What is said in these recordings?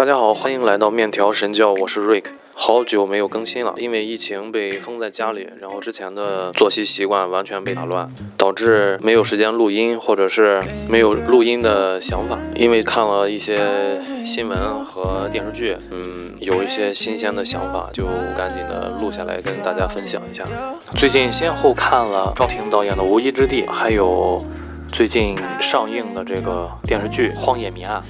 大家好，欢迎来到面条神教，我是 Rik。好久没有更新了，因为疫情被封在家里，然后之前的作息习惯完全被打乱，导致没有时间录音，或者是没有录音的想法。因为看了一些新闻和电视剧，嗯，有一些新鲜的想法，就赶紧的录下来跟大家分享一下。最近先后看了赵婷导演的《无依之地》，还有。最近上映的这个电视剧《荒野迷案》，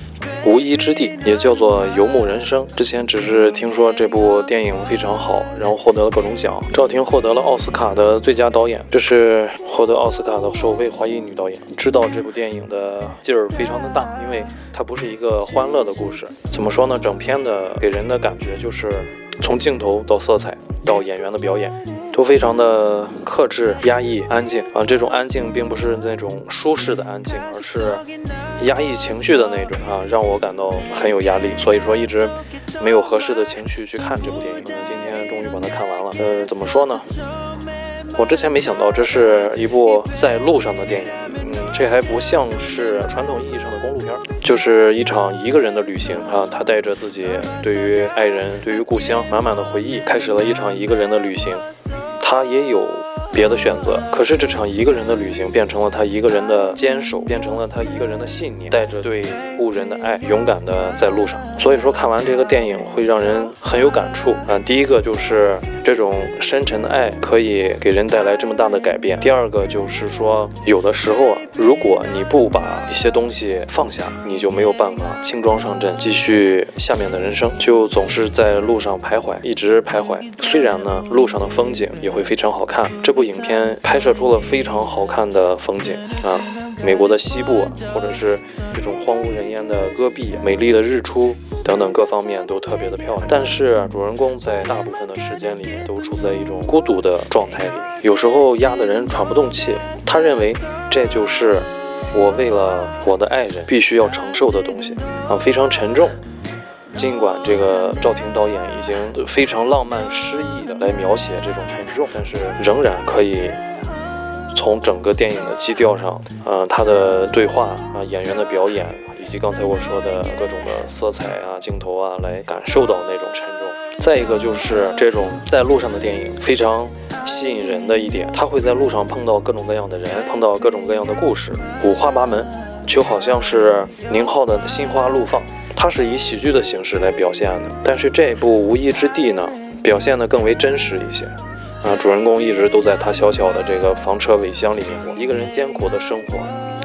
无依之地也叫做游牧人生。之前只是听说这部电影非常好，然后获得了各种奖。赵婷获得了奥斯卡的最佳导演，这是获得奥斯卡的首位华裔女导演。知道这部电影的劲儿非常的大，因为它不是一个欢乐的故事。怎么说呢？整片的给人的感觉就是从镜头到色彩到演员的表演。都非常的克制、压抑、安静啊！这种安静并不是那种舒适的安静，而是压抑情绪的那种啊，让我感到很有压力。所以说一直没有合适的情绪去看这部电影。今天终于把它看完了。呃，怎么说呢？我之前没想到这是一部在路上的电影。嗯，这还不像是传统意义上的公路片，就是一场一个人的旅行啊。他带着自己对于爱人、对于故乡满满的回忆，开始了一场一个人的旅行。他也有别的选择，可是这场一个人的旅行变成了他一个人的坚守，变成了他一个人的信念，带着对故人的爱，勇敢的在路上。所以说，看完这个电影会让人很有感触啊。第一个就是这种深沉的爱可以给人带来这么大的改变。第二个就是说，有的时候啊，如果你不把一些东西放下，你就没有办法轻装上阵，继续下面的人生，就总是在路上徘徊，一直徘徊。虽然呢，路上的风景也会。非常好看，这部影片拍摄出了非常好看的风景啊，美国的西部，或者是这种荒无人烟的戈壁，美丽的日出等等各方面都特别的漂亮。但是主人公在大部分的时间里面都处在一种孤独的状态里，有时候压得人喘不动气。他认为这就是我为了我的爱人必须要承受的东西啊，非常沉重。尽管这个赵婷导演已经非常浪漫诗意的来描写这种沉重，但是仍然可以从整个电影的基调上，呃，他的对话啊，演员的表演，以及刚才我说的各种的色彩啊、镜头啊，来感受到那种沉重。再一个就是这种在路上的电影非常吸引人的一点，他会在路上碰到各种各样的人，碰到各种各样的故事，五花八门，就好像是宁浩的《心花怒放》。它是以喜剧的形式来表现的，但是这部《无依之地》呢，表现的更为真实一些。啊，主人公一直都在他小小的这个房车尾箱里面过一个人艰苦的生活，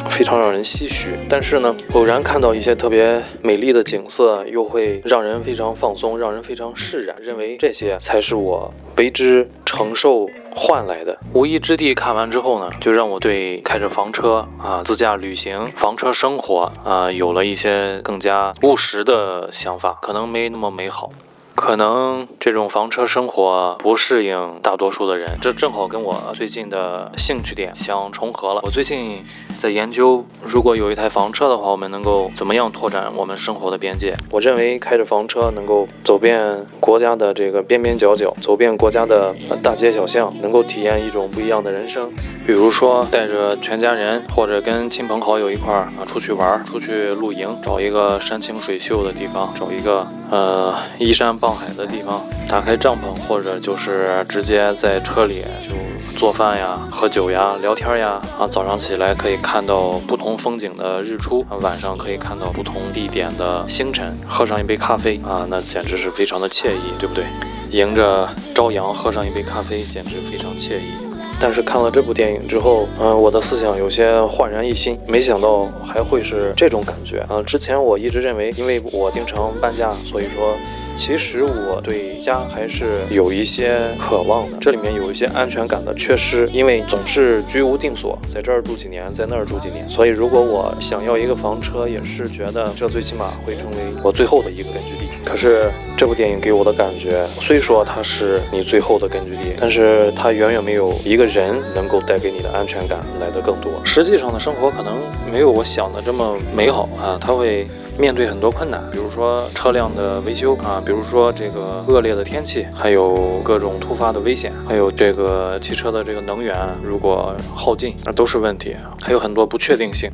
非常让人唏嘘。但是呢，偶然看到一些特别美丽的景色，又会让人非常放松，让人非常释然，认为这些才是我为之承受。换来的无依之地看完之后呢，就让我对开着房车啊自驾旅行、房车生活啊有了一些更加务实的想法，可能没那么美好。可能这种房车生活不适应大多数的人，这正好跟我最近的兴趣点相重合了。我最近在研究，如果有一台房车的话，我们能够怎么样拓展我们生活的边界？我认为开着房车能够走遍国家的这个边边角角，走遍国家的大街小巷，能够体验一种不一样的人生。比如说带着全家人或者跟亲朋好友一块儿啊出去玩儿，出去露营，找一个山清水秀的地方，找一个呃依山傍海的地方，打开帐篷，或者就是直接在车里就做饭呀、喝酒呀、聊天呀啊。早上起来可以看到不同风景的日出，晚上可以看到不同地点的星辰，喝上一杯咖啡啊，那简直是非常的惬意，对不对？迎着朝阳喝上一杯咖啡，简直非常惬意。但是看了这部电影之后，嗯，我的思想有些焕然一新，没想到还会是这种感觉啊！之前我一直认为，因为我经常搬家，所以说。其实我对家还是有一些渴望的，这里面有一些安全感的缺失，因为总是居无定所，在这儿住几年，在那儿住几年，所以如果我想要一个房车，也是觉得这最起码会成为我最后的一个根据地。可是这部电影给我的感觉，虽说它是你最后的根据地，但是它远远没有一个人能够带给你的安全感来的更多。实际上的生活可能没有我想的这么美好啊，它会。面对很多困难，比如说车辆的维修啊，比如说这个恶劣的天气，还有各种突发的危险，还有这个汽车的这个能源如果耗尽，那都是问题，还有很多不确定性。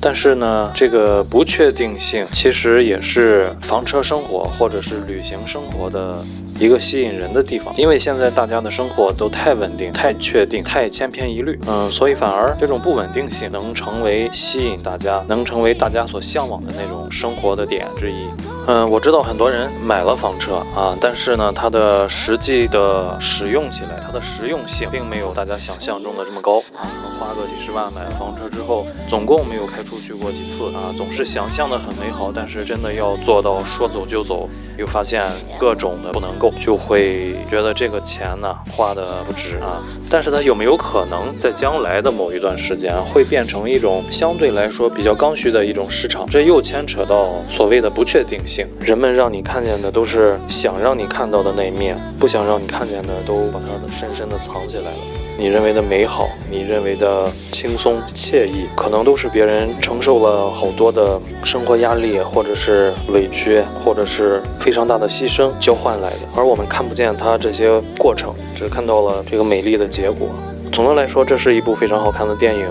但是呢，这个不确定性其实也是房车生活或者是旅行生活的一个吸引人的地方。因为现在大家的生活都太稳定、太确定、太千篇一律，嗯，所以反而这种不稳定性能成为吸引大家、能成为大家所向往的那种生活的点之一。嗯，我知道很多人买了房车啊，但是呢，它的实际的使用起来，它的实用性并没有大家想象中的这么高啊。花个几十万买了房车之后，总共没有开出去过几次啊，总是想象的很美好，但是真的要做到说走就走，又发现各种的不能够，就会觉得这个钱呢花的不值啊。但是它有没有可能在将来的某一段时间会变成一种相对来说比较刚需的一种市场？这又牵扯到所谓的不确定性。人们让你看见的都是想让你看到的那一面，不想让你看见的都把它深深的藏起来了。你认为的美好，你认为的轻松惬意，可能都是别人承受了好多的生活压力，或者是委屈，或者是非常大的牺牲交换来的。而我们看不见它这些过程，只看到了这个美丽的结果。总的来说，这是一部非常好看的电影。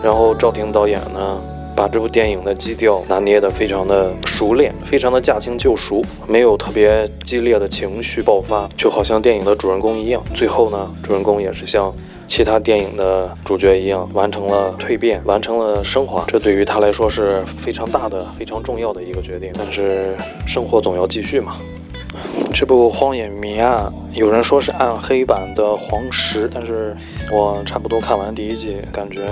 然后赵婷导演呢？把这部电影的基调拿捏得非常的熟练，非常的驾轻就熟，没有特别激烈的情绪爆发，就好像电影的主人公一样。最后呢，主人公也是像其他电影的主角一样，完成了蜕变，完成了升华。这对于他来说是非常大的、非常重要的一个决定。但是生活总要继续嘛。这部《荒野迷案》，有人说是暗黑版的《黄石》，但是我差不多看完第一季，感觉。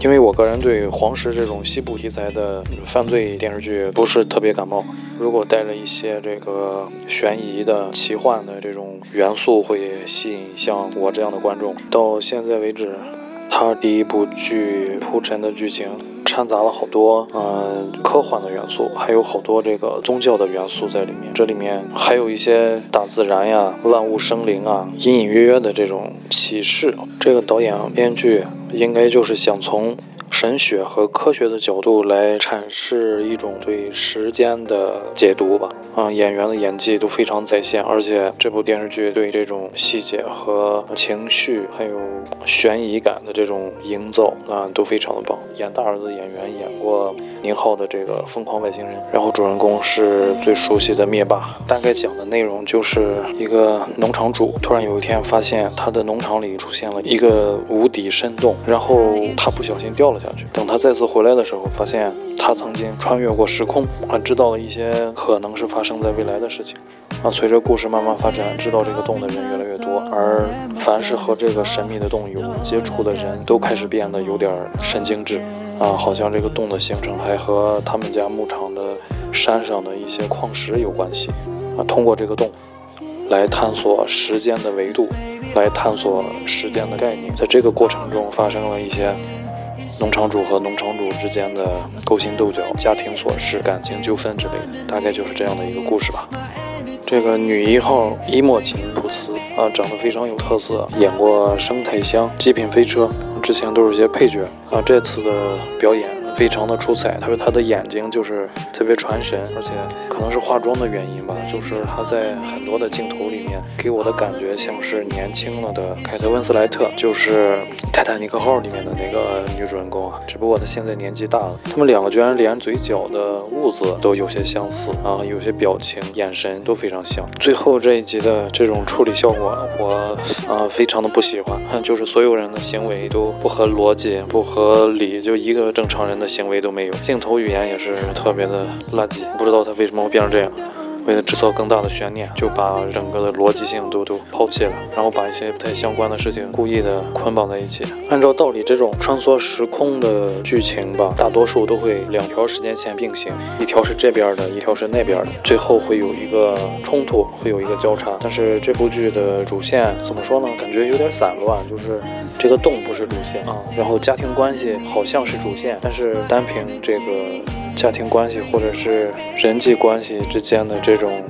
因为我个人对黄石这种西部题材的犯罪电视剧不是特别感冒，如果带着一些这个悬疑的、奇幻的这种元素，会吸引像我这样的观众。到现在为止，他第一部剧铺陈的剧情掺杂了好多嗯科幻的元素，还有好多这个宗教的元素在里面。这里面还有一些大自然呀、万物生灵啊，隐隐约约的这种启示。这个导演编剧。应该就是想从神学和科学的角度来阐释一种对时间的解读吧。啊，演员的演技都非常在线，而且这部电视剧对这种细节和情绪还有悬疑感的这种营造啊都非常的棒。演大儿子演员演过宁浩的这个《疯狂外星人》，然后主人公是最熟悉的灭霸。大概讲的内容就是一个农场主突然有一天发现他的农场里出现了一个无底深洞。然后他不小心掉了下去。等他再次回来的时候，发现他曾经穿越过时空，啊，知道了一些可能是发生在未来的事情。啊，随着故事慢慢发展，知道这个洞的人越来越多，而凡是和这个神秘的洞有接触的人都开始变得有点神经质。啊，好像这个洞的形成还和他们家牧场的山上的一些矿石有关系。啊，通过这个洞。来探索时间的维度，来探索时间的概念。在这个过程中，发生了一些农场主和农场主之间的勾心斗角、家庭琐事、感情纠纷之类的，大概就是这样的一个故事吧。这个女一号伊莫琴·普茨啊，长得非常有特色，演过《生态箱》《极品飞车》，之前都是些配角啊。这次的表演。非常的出彩，他说他的眼睛就是特别传神，而且可能是化妆的原因吧，就是他在很多的镜头里面给我的感觉像是年轻了的凯特温斯莱特，就是《泰坦尼克号》里面的那个女主人公啊，只不过她现在年纪大了。他们两个居然连嘴角的痦子都有些相似啊，有些表情、眼神都非常像。最后这一集的这种处理效果，我啊非常的不喜欢，就是所有人的行为都不合逻辑、不合理，就一个正常人的。行为都没有，镜头语言也是特别的垃圾，不知道他为什么会变成这样。为了制造更大的悬念，就把整个的逻辑性都都抛弃了，然后把一些不太相关的事情故意的捆绑在一起。按照道理，这种穿梭时空的剧情吧，大多数都会两条时间线并行，一条是这边的，一条是那边的，最后会有一个冲突，会有一个交叉。但是这部剧的主线怎么说呢？感觉有点散乱，就是这个洞不是主线啊，然后家庭关系好像是主线，但是单凭这个。家庭关系或者是人际关系之间的这种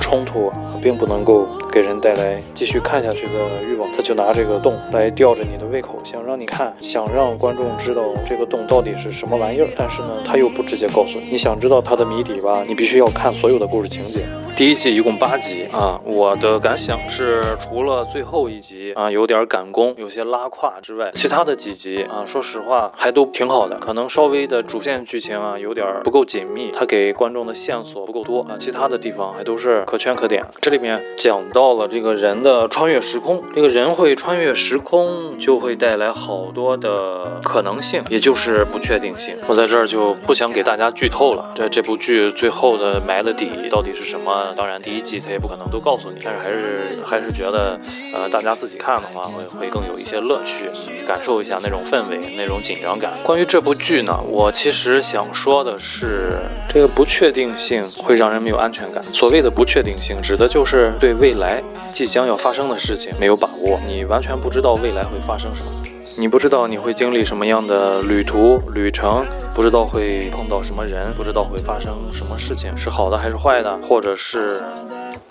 冲突，并不能够给人带来继续看下去的欲望。他就拿这个洞来吊着你的胃口，想让你看，想让观众知道这个洞到底是什么玩意儿。但是呢，他又不直接告诉你，你想知道它的谜底吧，你必须要看所有的故事情节。第一季一共八集啊，我的感想是，除了最后一集啊有点赶工，有些拉胯之外，其他的几集啊，说实话还都挺好的。可能稍微的主线剧情啊有点不够紧密，它给观众的线索不够多啊，其他的地方还都是可圈可点。这里面讲到到了这个人的穿越时空，这个人会穿越时空，就会带来好多的可能性，也就是不确定性。我在这儿就不想给大家剧透了，这这部剧最后的埋的底到底是什么？当然，第一季他也不可能都告诉你，但是还是还是觉得，呃，大家自己看的话会会更有一些乐趣，感受一下那种氛围、那种紧张感。关于这部剧呢，我其实想说的是，这个不确定性会让人没有安全感。所谓的不确定性，指的就是对未来即将要发生的事情没有把握，你完全不知道未来会发生什么。你不知道你会经历什么样的旅途旅程，不知道会碰到什么人，不知道会发生什么事情，是好的还是坏的，或者是。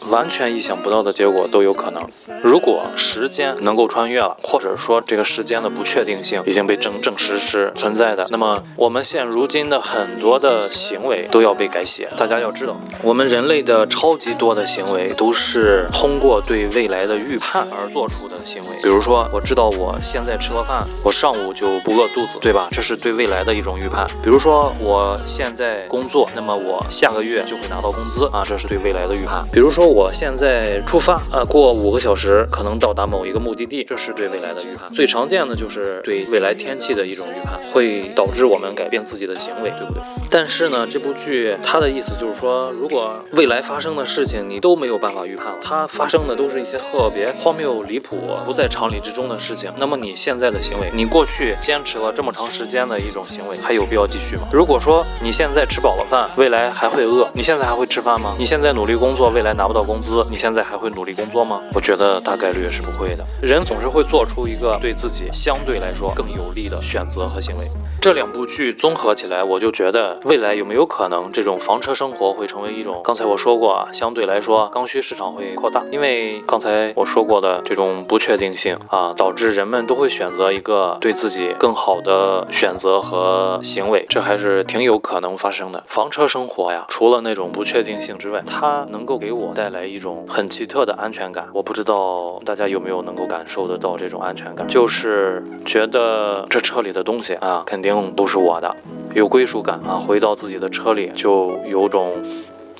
完全意想不到的结果都有可能。如果时间能够穿越了，或者说这个时间的不确定性已经被真真实施存在的，那么我们现如今的很多的行为都要被改写。大家要知道，我们人类的超级多的行为都是通过对未来的预判而做出的行为。比如说，我知道我现在吃了饭，我上午就不饿肚子，对吧？这是对未来的一种预判。比如说，我现在工作，那么我下个月就会拿到工资啊，这是对未来的预判。比如说。我现在出发啊，过五个小时可能到达某一个目的地，这是对未来的预判。最常见的就是对未来天气的一种预判，会导致我们改变自己的行为，对不对？但是呢，这部剧它的意思就是说，如果未来发生的事情你都没有办法预判了，它发生的都是一些特别荒谬、离谱、不在常理之中的事情，那么你现在的行为，你过去坚持了这么长时间的一种行为，还有必要继续吗？如果说你现在吃饱了饭，未来还会饿，你现在还会吃饭吗？你现在努力工作，未来拿不到。工资，你现在还会努力工作吗？我觉得大概率是不会的。人总是会做出一个对自己相对来说更有利的选择和行为。这两部剧综合起来，我就觉得未来有没有可能这种房车生活会成为一种？刚才我说过啊，相对来说刚需市场会扩大，因为刚才我说过的这种不确定性啊，导致人们都会选择一个对自己更好的选择和行为，这还是挺有可能发生的。房车生活呀，除了那种不确定性之外，它能够给我带来一种很奇特的安全感。我不知道大家有没有能够感受得到这种安全感，就是觉得这车里的东西啊，肯定。都是我的，有归属感啊！回到自己的车里就有种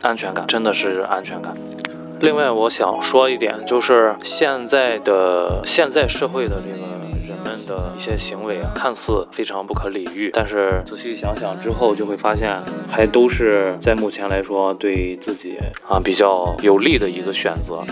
安全感，真的是安全感。另外，我想说一点，就是现在的现在社会的这个人们的一些行为啊，看似非常不可理喻，但是仔细想想之后，就会发现还都是在目前来说对自己啊比较有利的一个选择。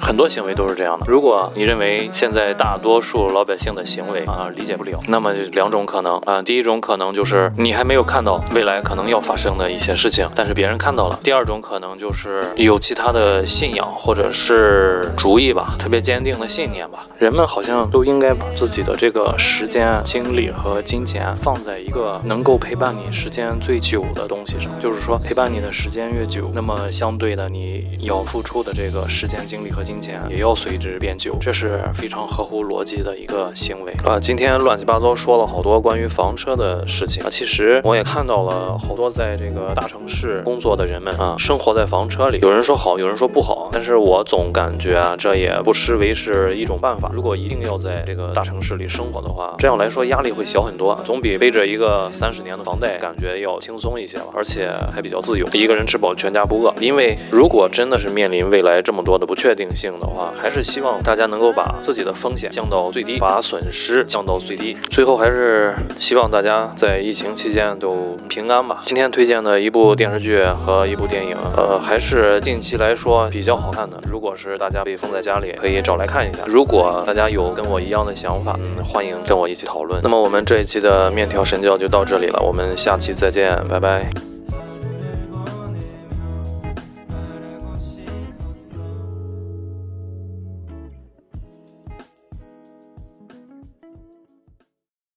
很多行为都是这样的。如果你认为现在大多数老百姓的行为啊理解不了，那么两种可能啊，第一种可能就是你还没有看到未来可能要发生的一些事情，但是别人看到了。第二种可能就是有其他的信仰或者是主意吧，特别坚定的信念吧。人们好像都应该把自己的这个时间、精力和金钱放在一个能够陪伴你时间最久的东西上，就是说陪伴你的时间越久，那么相对的你要付出的这个时间、精力和。金钱也要随之变旧，这是非常合乎逻辑的一个行为啊！今天乱七八糟说了好多关于房车的事情啊，其实我也看到了好多在这个大城市工作的人们啊，生活在房车里，有人说好，有人说不好，但是我总感觉啊，这也不失为是一种办法。如果一定要在这个大城市里生活的话，这样来说压力会小很多，总比背着一个三十年的房贷感觉要轻松一些吧，而且还比较自由，一个人吃饱全家不饿。因为如果真的是面临未来这么多的不确定性，性的话，还是希望大家能够把自己的风险降到最低，把损失降到最低。最后还是希望大家在疫情期间都平安吧。今天推荐的一部电视剧和一部电影，呃，还是近期来说比较好看的。如果是大家被封在家里，可以找来看一下。如果大家有跟我一样的想法，嗯，欢迎跟我一起讨论。那么我们这一期的面条神教就到这里了，我们下期再见，拜拜。